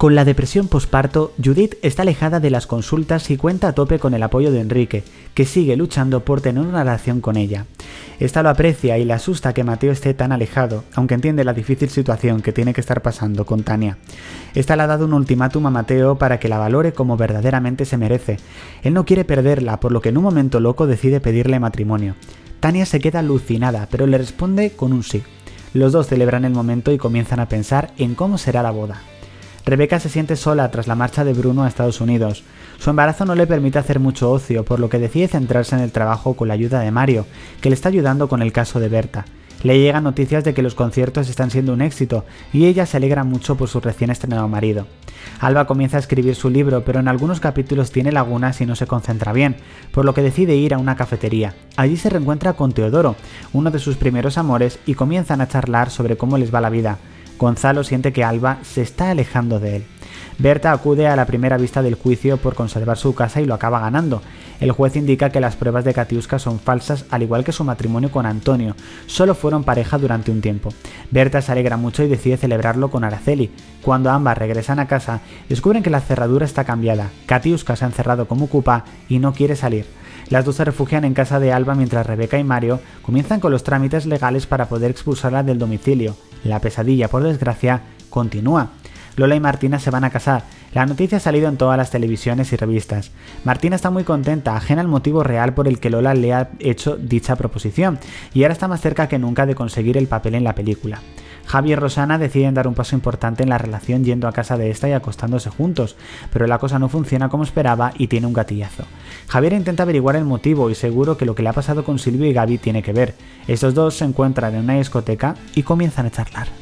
Con la depresión posparto, Judith está alejada de las consultas y cuenta a tope con el apoyo de Enrique, que sigue luchando por tener una relación con ella. Esta lo aprecia y le asusta que Mateo esté tan alejado, aunque entiende la difícil situación que tiene que estar pasando con Tania. Esta le ha dado un ultimátum a Mateo para que la valore como verdaderamente se merece. Él no quiere perderla, por lo que en un momento loco decide pedirle matrimonio. Tania se queda alucinada, pero le responde con un sí. Los dos celebran el momento y comienzan a pensar en cómo será la boda. Rebeca se siente sola tras la marcha de Bruno a Estados Unidos. Su embarazo no le permite hacer mucho ocio, por lo que decide centrarse en el trabajo con la ayuda de Mario, que le está ayudando con el caso de Berta. Le llegan noticias de que los conciertos están siendo un éxito y ella se alegra mucho por su recién estrenado marido. Alba comienza a escribir su libro, pero en algunos capítulos tiene lagunas y no se concentra bien, por lo que decide ir a una cafetería. Allí se reencuentra con Teodoro, uno de sus primeros amores, y comienzan a charlar sobre cómo les va la vida. Gonzalo siente que Alba se está alejando de él. Berta acude a la primera vista del juicio por conservar su casa y lo acaba ganando. El juez indica que las pruebas de Katiuska son falsas, al igual que su matrimonio con Antonio. Solo fueron pareja durante un tiempo. Berta se alegra mucho y decide celebrarlo con Araceli. Cuando ambas regresan a casa, descubren que la cerradura está cambiada. Katiuska se ha encerrado como ocupa y no quiere salir. Las dos se refugian en casa de Alba mientras Rebeca y Mario comienzan con los trámites legales para poder expulsarla del domicilio. La pesadilla, por desgracia, continúa. Lola y Martina se van a casar. La noticia ha salido en todas las televisiones y revistas. Martina está muy contenta, ajena al motivo real por el que Lola le ha hecho dicha proposición, y ahora está más cerca que nunca de conseguir el papel en la película. Javi y Rosana deciden dar un paso importante en la relación yendo a casa de esta y acostándose juntos, pero la cosa no funciona como esperaba y tiene un gatillazo. Javier intenta averiguar el motivo y seguro que lo que le ha pasado con Silvio y Gaby tiene que ver. Estos dos se encuentran en una discoteca y comienzan a charlar.